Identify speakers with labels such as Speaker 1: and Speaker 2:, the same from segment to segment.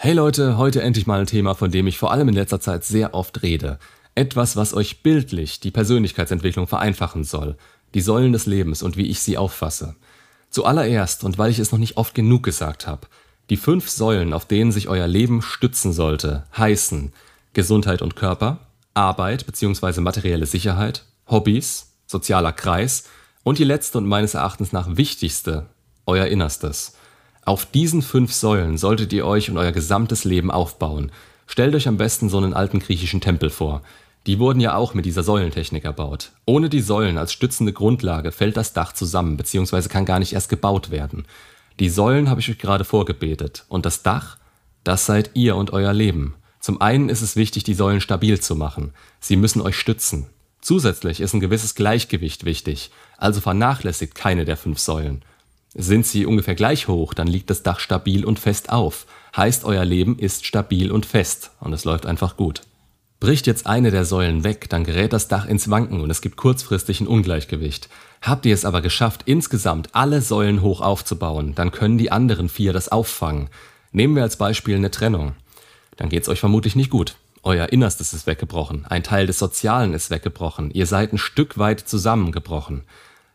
Speaker 1: Hey Leute, heute endlich mal ein Thema, von dem ich vor allem in letzter Zeit sehr oft rede. Etwas, was euch bildlich die Persönlichkeitsentwicklung vereinfachen soll. Die Säulen des Lebens und wie ich sie auffasse. Zuallererst, und weil ich es noch nicht oft genug gesagt habe, die fünf Säulen, auf denen sich euer Leben stützen sollte, heißen Gesundheit und Körper, Arbeit bzw. materielle Sicherheit, Hobbys, sozialer Kreis und die letzte und meines Erachtens nach wichtigste, euer Innerstes. Auf diesen fünf Säulen solltet ihr euch und euer gesamtes Leben aufbauen. Stellt euch am besten so einen alten griechischen Tempel vor. Die wurden ja auch mit dieser Säulentechnik erbaut. Ohne die Säulen als stützende Grundlage fällt das Dach zusammen bzw. kann gar nicht erst gebaut werden. Die Säulen habe ich euch gerade vorgebetet und das Dach, das seid ihr und euer Leben. Zum einen ist es wichtig, die Säulen stabil zu machen. Sie müssen euch stützen. Zusätzlich ist ein gewisses Gleichgewicht wichtig, also vernachlässigt keine der fünf Säulen. Sind sie ungefähr gleich hoch, dann liegt das Dach stabil und fest auf. Heißt, euer Leben ist stabil und fest und es läuft einfach gut. Bricht jetzt eine der Säulen weg, dann gerät das Dach ins Wanken und es gibt kurzfristig ein Ungleichgewicht. Habt ihr es aber geschafft, insgesamt alle Säulen hoch aufzubauen, dann können die anderen vier das auffangen. Nehmen wir als Beispiel eine Trennung. Dann geht's euch vermutlich nicht gut. Euer Innerstes ist weggebrochen, ein Teil des Sozialen ist weggebrochen, ihr seid ein Stück weit zusammengebrochen.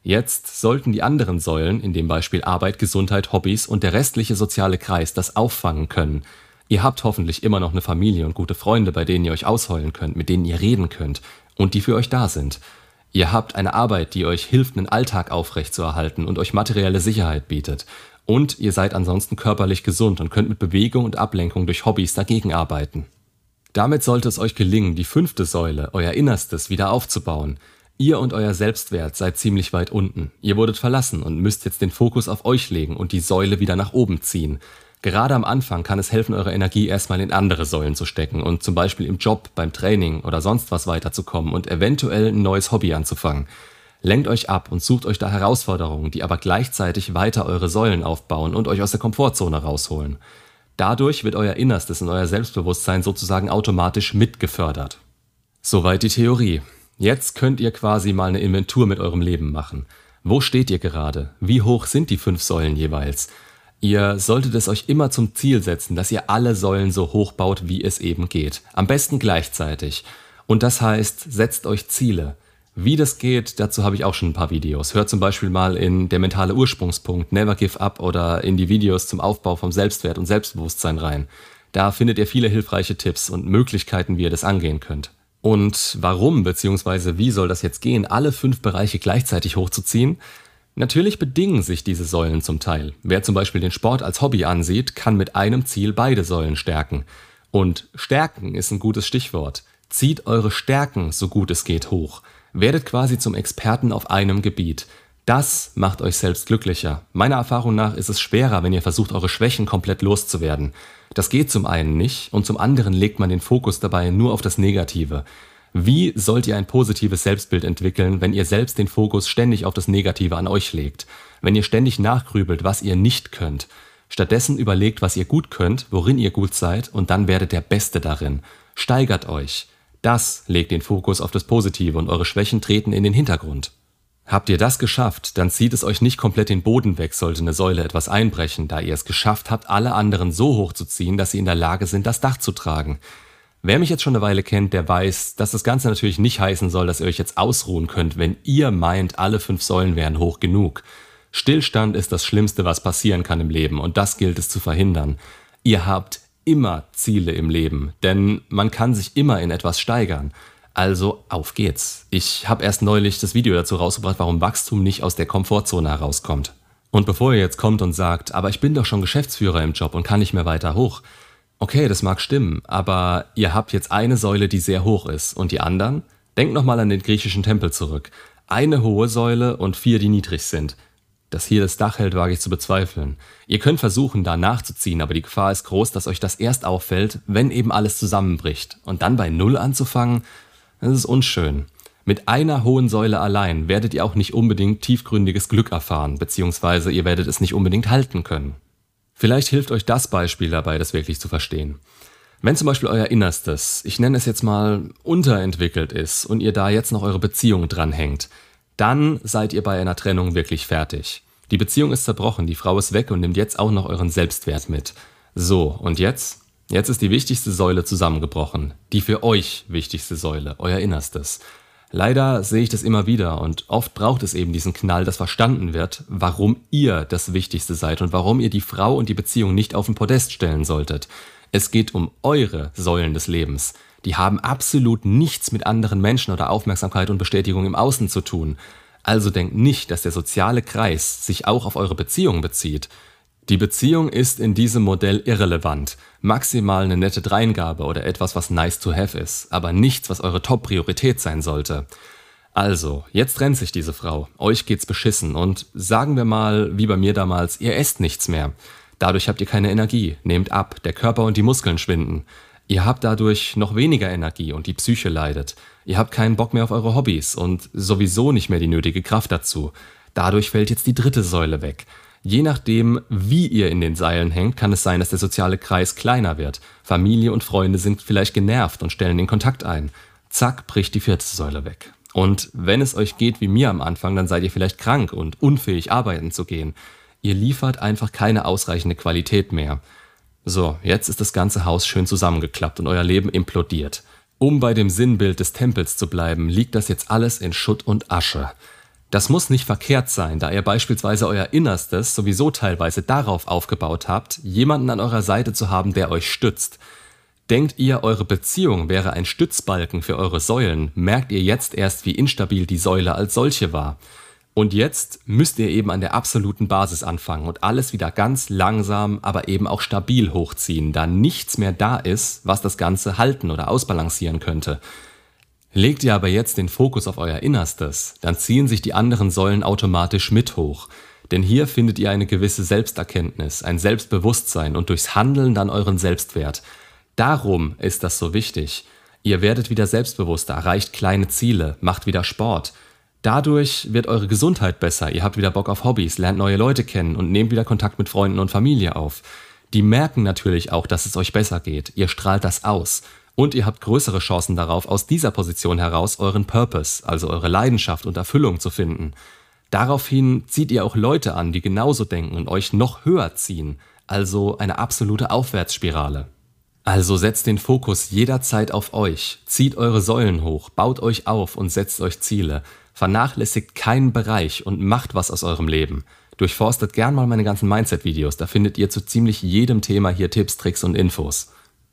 Speaker 1: Jetzt sollten die anderen Säulen, in dem Beispiel Arbeit, Gesundheit, Hobbys und der restliche soziale Kreis, das auffangen können. Ihr habt hoffentlich immer noch eine Familie und gute Freunde, bei denen ihr euch ausheulen könnt, mit denen ihr reden könnt und die für euch da sind. Ihr habt eine Arbeit, die euch hilft, einen Alltag aufrechtzuerhalten und euch materielle Sicherheit bietet. Und ihr seid ansonsten körperlich gesund und könnt mit Bewegung und Ablenkung durch Hobbys dagegen arbeiten. Damit sollte es euch gelingen, die fünfte Säule, euer Innerstes, wieder aufzubauen. Ihr und euer Selbstwert seid ziemlich weit unten. Ihr wurdet verlassen und müsst jetzt den Fokus auf euch legen und die Säule wieder nach oben ziehen. Gerade am Anfang kann es helfen, eure Energie erstmal in andere Säulen zu stecken und zum Beispiel im Job, beim Training oder sonst was weiterzukommen und eventuell ein neues Hobby anzufangen. Lenkt euch ab und sucht euch da Herausforderungen, die aber gleichzeitig weiter eure Säulen aufbauen und euch aus der Komfortzone rausholen. Dadurch wird euer Innerstes und euer Selbstbewusstsein sozusagen automatisch mitgefördert. Soweit die Theorie. Jetzt könnt ihr quasi mal eine Inventur mit eurem Leben machen. Wo steht ihr gerade? Wie hoch sind die fünf Säulen jeweils? Ihr solltet es euch immer zum Ziel setzen, dass ihr alle Säulen so hoch baut, wie es eben geht. Am besten gleichzeitig. Und das heißt, setzt euch Ziele. Wie das geht, dazu habe ich auch schon ein paar Videos. Hört zum Beispiel mal in der mentale Ursprungspunkt Never Give Up oder in die Videos zum Aufbau vom Selbstwert und Selbstbewusstsein rein. Da findet ihr viele hilfreiche Tipps und Möglichkeiten, wie ihr das angehen könnt. Und warum bzw. wie soll das jetzt gehen, alle fünf Bereiche gleichzeitig hochzuziehen? Natürlich bedingen sich diese Säulen zum Teil. Wer zum Beispiel den Sport als Hobby ansieht, kann mit einem Ziel beide Säulen stärken. Und stärken ist ein gutes Stichwort. Zieht eure Stärken so gut es geht hoch. Werdet quasi zum Experten auf einem Gebiet. Das macht euch selbst glücklicher. Meiner Erfahrung nach ist es schwerer, wenn ihr versucht, eure Schwächen komplett loszuwerden. Das geht zum einen nicht und zum anderen legt man den Fokus dabei nur auf das Negative. Wie sollt ihr ein positives Selbstbild entwickeln, wenn ihr selbst den Fokus ständig auf das Negative an euch legt? Wenn ihr ständig nachgrübelt, was ihr nicht könnt? Stattdessen überlegt, was ihr gut könnt, worin ihr gut seid und dann werdet der Beste darin. Steigert euch. Das legt den Fokus auf das Positive und eure Schwächen treten in den Hintergrund. Habt ihr das geschafft, dann zieht es euch nicht komplett den Boden weg, sollte eine Säule etwas einbrechen, da ihr es geschafft habt, alle anderen so hoch zu ziehen, dass sie in der Lage sind, das Dach zu tragen. Wer mich jetzt schon eine Weile kennt, der weiß, dass das Ganze natürlich nicht heißen soll, dass ihr euch jetzt ausruhen könnt, wenn ihr meint, alle fünf Säulen wären hoch genug. Stillstand ist das Schlimmste, was passieren kann im Leben, und das gilt es zu verhindern. Ihr habt immer Ziele im Leben, denn man kann sich immer in etwas steigern. Also auf geht's. Ich habe erst neulich das Video dazu rausgebracht, warum Wachstum nicht aus der Komfortzone herauskommt. Und bevor ihr jetzt kommt und sagt, aber ich bin doch schon Geschäftsführer im Job und kann nicht mehr weiter hoch. Okay, das mag stimmen, aber ihr habt jetzt eine Säule, die sehr hoch ist und die anderen? Denkt nochmal an den griechischen Tempel zurück. Eine hohe Säule und vier, die niedrig sind. Dass hier das Dach hält, wage ich zu bezweifeln. Ihr könnt versuchen, da nachzuziehen, aber die Gefahr ist groß, dass euch das erst auffällt, wenn eben alles zusammenbricht. Und dann bei Null anzufangen, das ist unschön. Mit einer hohen Säule allein werdet ihr auch nicht unbedingt tiefgründiges Glück erfahren, beziehungsweise ihr werdet es nicht unbedingt halten können. Vielleicht hilft euch das Beispiel dabei, das wirklich zu verstehen. Wenn zum Beispiel euer Innerstes, ich nenne es jetzt mal, unterentwickelt ist und ihr da jetzt noch eure Beziehung dranhängt, dann seid ihr bei einer Trennung wirklich fertig. Die Beziehung ist zerbrochen, die Frau ist weg und nimmt jetzt auch noch euren Selbstwert mit. So, und jetzt? Jetzt ist die wichtigste Säule zusammengebrochen. Die für euch wichtigste Säule, euer Innerstes. Leider sehe ich das immer wieder und oft braucht es eben diesen Knall, dass verstanden wird, warum ihr das Wichtigste seid und warum ihr die Frau und die Beziehung nicht auf den Podest stellen solltet. Es geht um eure Säulen des Lebens. Die haben absolut nichts mit anderen Menschen oder Aufmerksamkeit und Bestätigung im Außen zu tun. Also denkt nicht, dass der soziale Kreis sich auch auf eure Beziehung bezieht. Die Beziehung ist in diesem Modell irrelevant. Maximal eine nette Dreingabe oder etwas, was nice to have ist, aber nichts, was eure Top-Priorität sein sollte. Also, jetzt trennt sich diese Frau, euch geht's beschissen und sagen wir mal, wie bei mir damals, ihr esst nichts mehr. Dadurch habt ihr keine Energie, nehmt ab, der Körper und die Muskeln schwinden. Ihr habt dadurch noch weniger Energie und die Psyche leidet. Ihr habt keinen Bock mehr auf eure Hobbys und sowieso nicht mehr die nötige Kraft dazu. Dadurch fällt jetzt die dritte Säule weg. Je nachdem, wie ihr in den Seilen hängt, kann es sein, dass der soziale Kreis kleiner wird. Familie und Freunde sind vielleicht genervt und stellen den Kontakt ein. Zack, bricht die vierte Säule weg. Und wenn es euch geht wie mir am Anfang, dann seid ihr vielleicht krank und unfähig arbeiten zu gehen. Ihr liefert einfach keine ausreichende Qualität mehr. So, jetzt ist das ganze Haus schön zusammengeklappt und euer Leben implodiert. Um bei dem Sinnbild des Tempels zu bleiben, liegt das jetzt alles in Schutt und Asche. Das muss nicht verkehrt sein, da ihr beispielsweise euer Innerstes sowieso teilweise darauf aufgebaut habt, jemanden an eurer Seite zu haben, der euch stützt. Denkt ihr, eure Beziehung wäre ein Stützbalken für eure Säulen, merkt ihr jetzt erst, wie instabil die Säule als solche war. Und jetzt müsst ihr eben an der absoluten Basis anfangen und alles wieder ganz langsam, aber eben auch stabil hochziehen, da nichts mehr da ist, was das Ganze halten oder ausbalancieren könnte. Legt ihr aber jetzt den Fokus auf euer Innerstes, dann ziehen sich die anderen Säulen automatisch mit hoch. Denn hier findet ihr eine gewisse Selbsterkenntnis, ein Selbstbewusstsein und durchs Handeln dann euren Selbstwert. Darum ist das so wichtig. Ihr werdet wieder selbstbewusster, erreicht kleine Ziele, macht wieder Sport. Dadurch wird eure Gesundheit besser, ihr habt wieder Bock auf Hobbys, lernt neue Leute kennen und nehmt wieder Kontakt mit Freunden und Familie auf. Die merken natürlich auch, dass es euch besser geht, ihr strahlt das aus. Und ihr habt größere Chancen darauf, aus dieser Position heraus euren Purpose, also eure Leidenschaft und Erfüllung zu finden. Daraufhin zieht ihr auch Leute an, die genauso denken und euch noch höher ziehen, also eine absolute Aufwärtsspirale. Also setzt den Fokus jederzeit auf euch, zieht eure Säulen hoch, baut euch auf und setzt euch Ziele, vernachlässigt keinen Bereich und macht was aus eurem Leben. Durchforstet gern mal meine ganzen Mindset-Videos, da findet ihr zu ziemlich jedem Thema hier Tipps, Tricks und Infos.